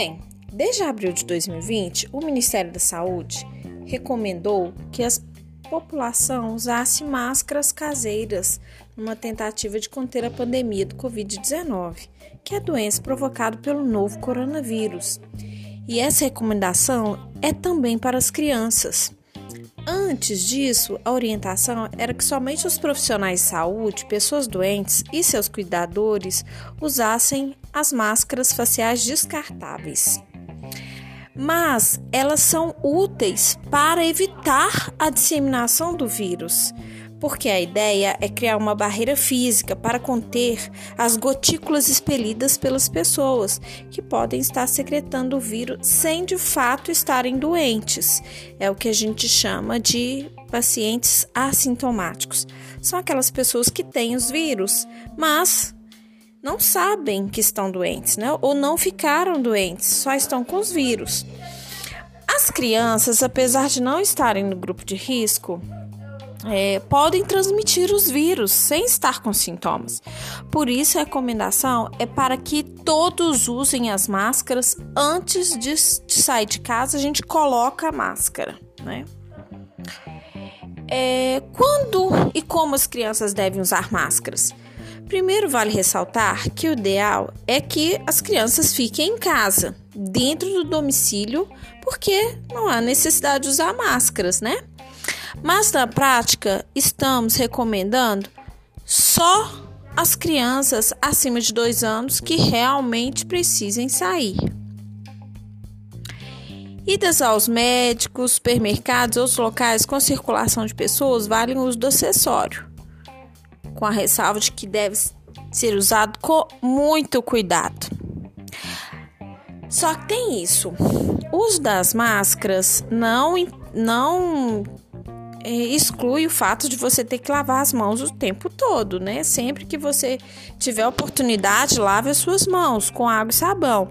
Bem, desde abril de 2020, o Ministério da Saúde recomendou que a população usasse máscaras caseiras numa tentativa de conter a pandemia do Covid-19, que é a doença provocada pelo novo coronavírus. E essa recomendação é também para as crianças. Antes disso, a orientação era que somente os profissionais de saúde, pessoas doentes e seus cuidadores usassem as máscaras faciais descartáveis. Mas elas são úteis para evitar a disseminação do vírus porque a ideia é criar uma barreira física para conter as gotículas expelidas pelas pessoas que podem estar secretando o vírus sem de fato estarem doentes. É o que a gente chama de pacientes assintomáticos. São aquelas pessoas que têm os vírus, mas não sabem que estão doentes, né? Ou não ficaram doentes, só estão com os vírus. As crianças, apesar de não estarem no grupo de risco, é, podem transmitir os vírus sem estar com sintomas. Por isso, a recomendação é para que todos usem as máscaras antes de, sair de casa. A gente coloca a máscara, né? É, quando e como as crianças devem usar máscaras? Primeiro, vale ressaltar que o ideal é que as crianças fiquem em casa, dentro do domicílio, porque não há necessidade de usar máscaras, né? Mas na prática, estamos recomendando só as crianças acima de dois anos que realmente precisem sair. Idas aos médicos, supermercados, outros locais com circulação de pessoas valem o uso do acessório, com a ressalva de que deve ser usado com muito cuidado. Só que tem isso. O uso das máscaras não, não exclui o fato de você ter que lavar as mãos o tempo todo, né? Sempre que você tiver oportunidade, lave as suas mãos com água e sabão.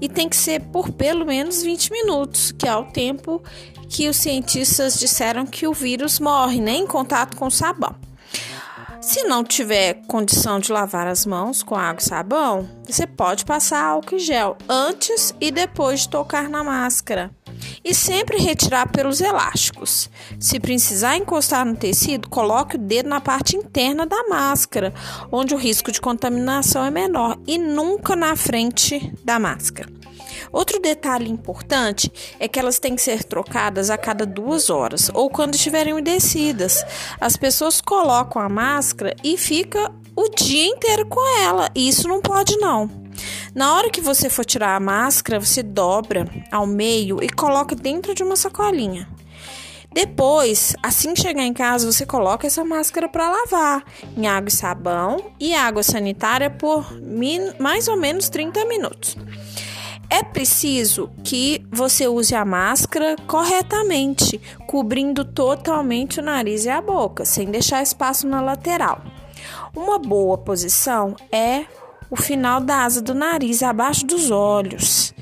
E tem que ser por pelo menos 20 minutos, que é o tempo que os cientistas disseram que o vírus morre, né? Em contato com o sabão. Se não tiver condição de lavar as mãos com água e sabão, você pode passar álcool e gel antes e depois de tocar na máscara e sempre retirar pelos elásticos. Se precisar encostar no tecido, coloque o dedo na parte interna da máscara, onde o risco de contaminação é menor, e nunca na frente da máscara. Outro detalhe importante é que elas têm que ser trocadas a cada duas horas ou quando estiverem umedecidas. As pessoas colocam a máscara e fica o dia inteiro com ela. E isso não pode não. Na hora que você for tirar a máscara, você dobra ao meio e coloca dentro de uma sacolinha. Depois, assim que chegar em casa, você coloca essa máscara para lavar em água e sabão e água sanitária por mais ou menos 30 minutos. É preciso que você use a máscara corretamente, cobrindo totalmente o nariz e a boca, sem deixar espaço na lateral. Uma boa posição é o final da asa do nariz abaixo dos olhos.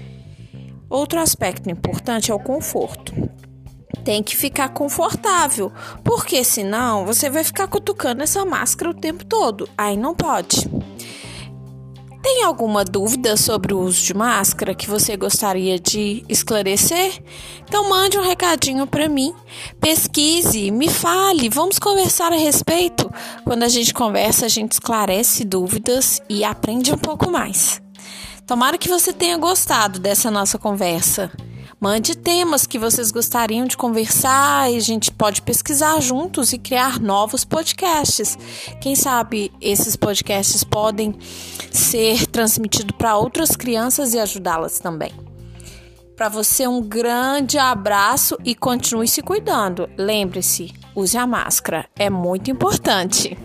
Outro aspecto importante é o conforto. Tem que ficar confortável, porque senão você vai ficar cutucando essa máscara o tempo todo. Aí não pode. Tem alguma dúvida sobre o uso de máscara que você gostaria de esclarecer? Então mande um recadinho para mim, pesquise, me fale, vamos conversar a respeito. Quando a gente conversa, a gente esclarece dúvidas e aprende um pouco mais. Tomara que você tenha gostado dessa nossa conversa. Mande temas que vocês gostariam de conversar e a gente pode pesquisar juntos e criar novos podcasts. Quem sabe esses podcasts podem ser transmitidos para outras crianças e ajudá-las também. Para você, um grande abraço e continue se cuidando. Lembre-se, use a máscara, é muito importante.